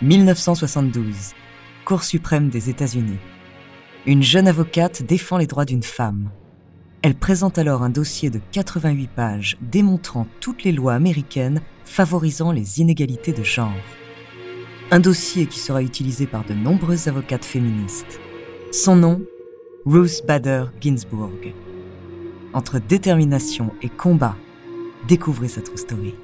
1972, Cour suprême des États-Unis. Une jeune avocate défend les droits d'une femme. Elle présente alors un dossier de 88 pages démontrant toutes les lois américaines favorisant les inégalités de genre. Un dossier qui sera utilisé par de nombreuses avocates féministes. Son nom Ruth Bader Ginsburg. Entre détermination et combat, découvrez sa true story.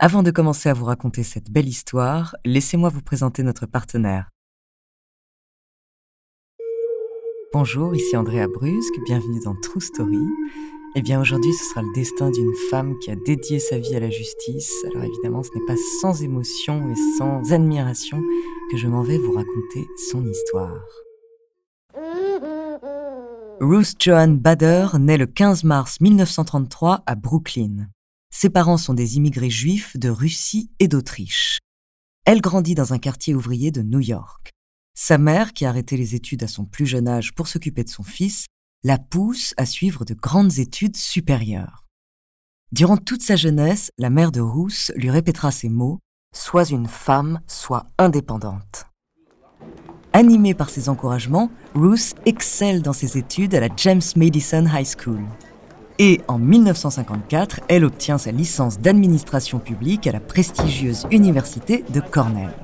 Avant de commencer à vous raconter cette belle histoire, laissez-moi vous présenter notre partenaire. Bonjour, ici Andrea Brusque, bienvenue dans True Story. Eh bien aujourd'hui ce sera le destin d'une femme qui a dédié sa vie à la justice. Alors évidemment ce n'est pas sans émotion et sans admiration que je m'en vais vous raconter son histoire. Ruth Joan Bader naît le 15 mars 1933 à Brooklyn. Ses parents sont des immigrés juifs de Russie et d'Autriche. Elle grandit dans un quartier ouvrier de New York. Sa mère, qui a arrêté les études à son plus jeune âge pour s'occuper de son fils, la pousse à suivre de grandes études supérieures. Durant toute sa jeunesse, la mère de Ruth lui répétera ces mots Sois une femme, sois indépendante. Animée par ces encouragements, Ruth excelle dans ses études à la James Madison High School. Et en 1954, elle obtient sa licence d'administration publique à la prestigieuse université de Cornell.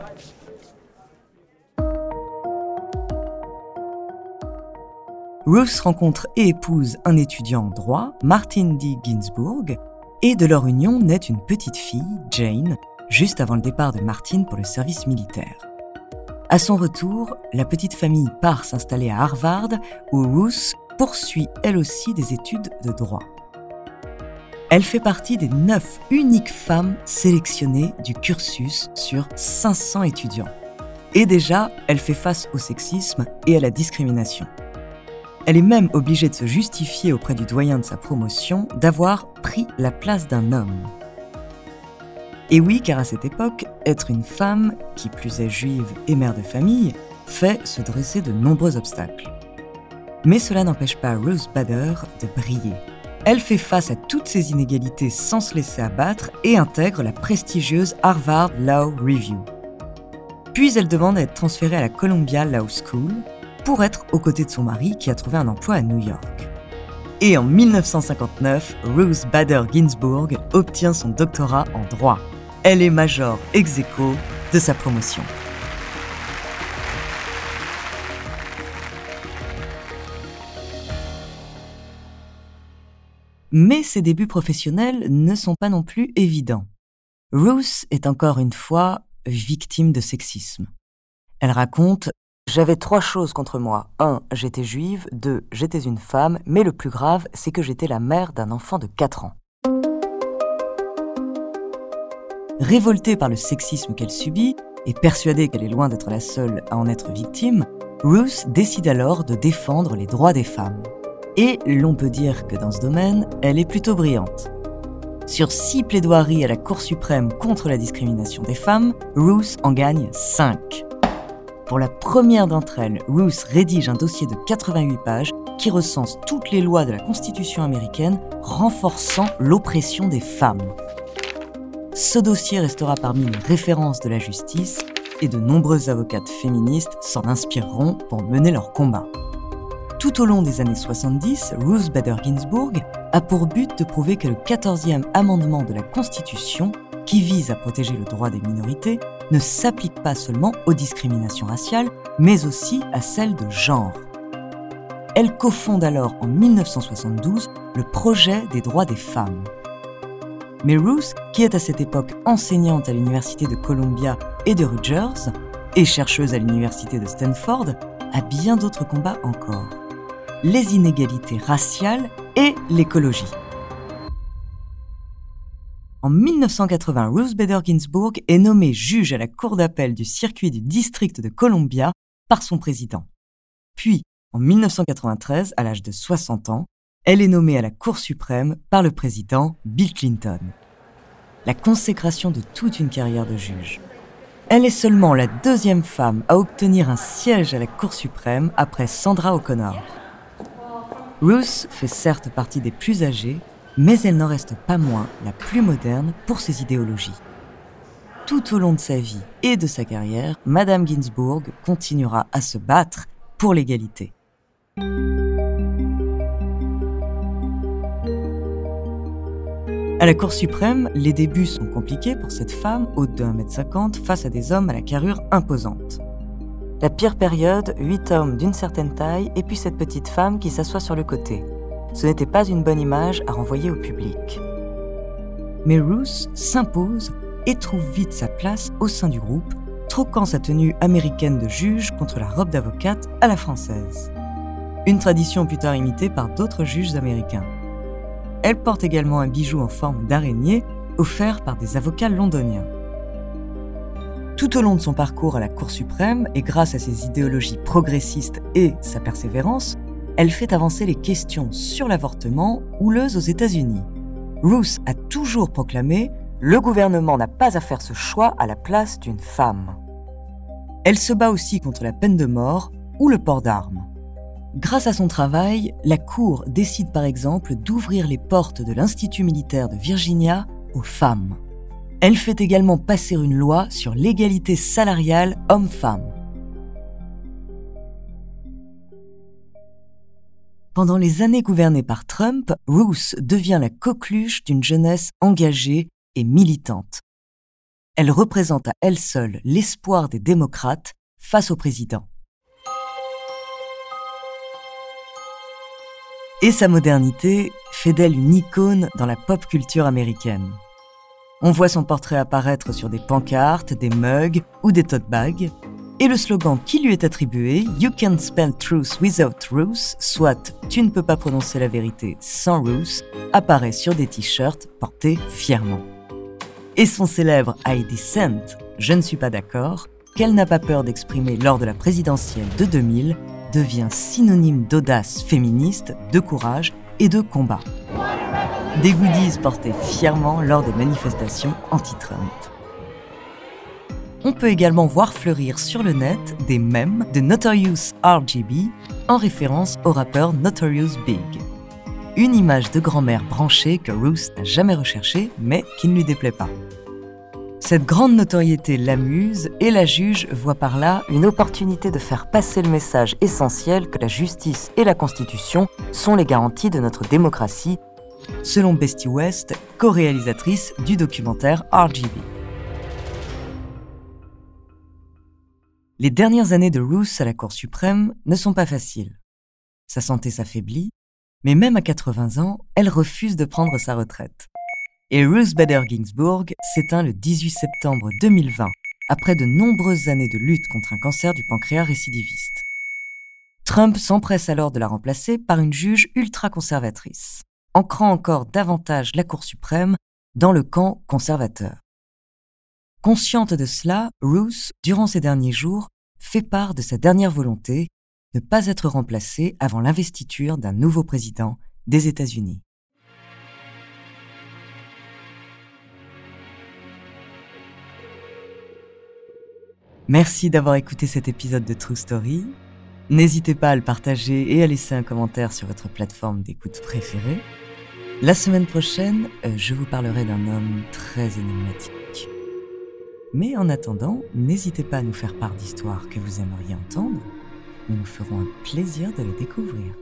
Ruth rencontre et épouse un étudiant en droit, Martin D. Ginsburg, et de leur union naît une petite fille, Jane, juste avant le départ de Martin pour le service militaire. À son retour, la petite famille part s'installer à Harvard, où Ruth poursuit elle aussi des études de droit. Elle fait partie des neuf uniques femmes sélectionnées du cursus sur 500 étudiants. Et déjà, elle fait face au sexisme et à la discrimination. Elle est même obligée de se justifier auprès du doyen de sa promotion d'avoir pris la place d'un homme. Et oui, car à cette époque, être une femme, qui plus est juive et mère de famille, fait se dresser de nombreux obstacles. Mais cela n'empêche pas Rose Bader de briller. Elle fait face à toutes ces inégalités sans se laisser abattre et intègre la prestigieuse Harvard Law Review. Puis elle demande à être transférée à la Columbia Law School pour être aux côtés de son mari qui a trouvé un emploi à New York. Et en 1959, Ruth Bader Ginsburg obtient son doctorat en droit. Elle est major ex aequo de sa promotion. Mais ses débuts professionnels ne sont pas non plus évidents. Ruth est encore une fois victime de sexisme. Elle raconte J'avais trois choses contre moi. Un, j'étais juive. Deux, j'étais une femme. Mais le plus grave, c'est que j'étais la mère d'un enfant de 4 ans. Révoltée par le sexisme qu'elle subit et persuadée qu'elle est loin d'être la seule à en être victime, Ruth décide alors de défendre les droits des femmes. Et l'on peut dire que dans ce domaine, elle est plutôt brillante. Sur six plaidoiries à la Cour suprême contre la discrimination des femmes, Ruth en gagne 5. Pour la première d'entre elles, Ruth rédige un dossier de 88 pages qui recense toutes les lois de la Constitution américaine renforçant l'oppression des femmes. Ce dossier restera parmi les références de la justice et de nombreuses avocates féministes s'en inspireront pour mener leur combat. Tout au long des années 70, Ruth Bader Ginsburg a pour but de prouver que le 14e amendement de la Constitution, qui vise à protéger le droit des minorités, ne s'applique pas seulement aux discriminations raciales, mais aussi à celles de genre. Elle cofonde alors en 1972 le projet des droits des femmes. Mais Ruth, qui est à cette époque enseignante à l'université de Columbia et de Rutgers, et chercheuse à l'université de Stanford, a bien d'autres combats encore les inégalités raciales et l'écologie. En 1980, Ruth Bader Ginsburg est nommée juge à la Cour d'appel du circuit du district de Columbia par son président. Puis, en 1993, à l'âge de 60 ans, elle est nommée à la Cour suprême par le président Bill Clinton. La consécration de toute une carrière de juge. Elle est seulement la deuxième femme à obtenir un siège à la Cour suprême après Sandra O'Connor. Ruth fait certes partie des plus âgées, mais elle n'en reste pas moins la plus moderne pour ses idéologies. Tout au long de sa vie et de sa carrière, Madame Ginsburg continuera à se battre pour l'égalité. À la Cour suprême, les débuts sont compliqués pour cette femme, haute de 1m50, face à des hommes à la carrure imposante. La pire période, huit hommes d'une certaine taille et puis cette petite femme qui s'assoit sur le côté. Ce n'était pas une bonne image à renvoyer au public. Mais Ruth s'impose et trouve vite sa place au sein du groupe, troquant sa tenue américaine de juge contre la robe d'avocate à la française. Une tradition plus tard imitée par d'autres juges américains. Elle porte également un bijou en forme d'araignée offert par des avocats londoniens. Tout au long de son parcours à la Cour suprême, et grâce à ses idéologies progressistes et sa persévérance, elle fait avancer les questions sur l'avortement houleuses aux États-Unis. Ruth a toujours proclamé Le gouvernement n'a pas à faire ce choix à la place d'une femme. Elle se bat aussi contre la peine de mort ou le port d'armes. Grâce à son travail, la Cour décide par exemple d'ouvrir les portes de l'Institut militaire de Virginia aux femmes. Elle fait également passer une loi sur l'égalité salariale homme-femme. Pendant les années gouvernées par Trump, Ruth devient la coqueluche d'une jeunesse engagée et militante. Elle représente à elle seule l'espoir des démocrates face au président. et sa modernité fait d'elle une icône dans la pop culture américaine. On voit son portrait apparaître sur des pancartes, des mugs ou des tote bags, et le slogan qui lui est attribué, You can spell truth without Ruth, soit Tu ne peux pas prononcer la vérité sans Ruth, apparaît sur des t-shirts portés fièrement. Et son célèbre I dissent, Je ne suis pas d'accord, qu'elle n'a pas peur d'exprimer lors de la présidentielle de 2000, devient synonyme d'audace féministe, de courage et de combat. Des goodies portés fièrement lors des manifestations anti-Trump. On peut également voir fleurir sur le net des mèmes de Notorious RGB en référence au rappeur Notorious Big. Une image de grand-mère branchée que Ruth n'a jamais recherchée mais qui ne lui déplaît pas. Cette grande notoriété l'amuse et la juge voit par là une opportunité de faire passer le message essentiel que la justice et la Constitution sont les garanties de notre démocratie, selon Bestie West, co-réalisatrice du documentaire RGB. Les dernières années de Ruth à la Cour suprême ne sont pas faciles. Sa santé s'affaiblit, mais même à 80 ans, elle refuse de prendre sa retraite et Ruth Bader Ginsburg s'éteint le 18 septembre 2020, après de nombreuses années de lutte contre un cancer du pancréas récidiviste. Trump s'empresse alors de la remplacer par une juge ultra-conservatrice, ancrant encore davantage la Cour suprême dans le camp conservateur. Consciente de cela, Ruth, durant ces derniers jours, fait part de sa dernière volonté, ne pas être remplacée avant l'investiture d'un nouveau président des États-Unis. Merci d'avoir écouté cet épisode de True Story. N'hésitez pas à le partager et à laisser un commentaire sur votre plateforme d'écoute préférée. La semaine prochaine, euh, je vous parlerai d'un homme très énigmatique. Mais en attendant, n'hésitez pas à nous faire part d'histoires que vous aimeriez entendre. Nous nous ferons un plaisir de les découvrir.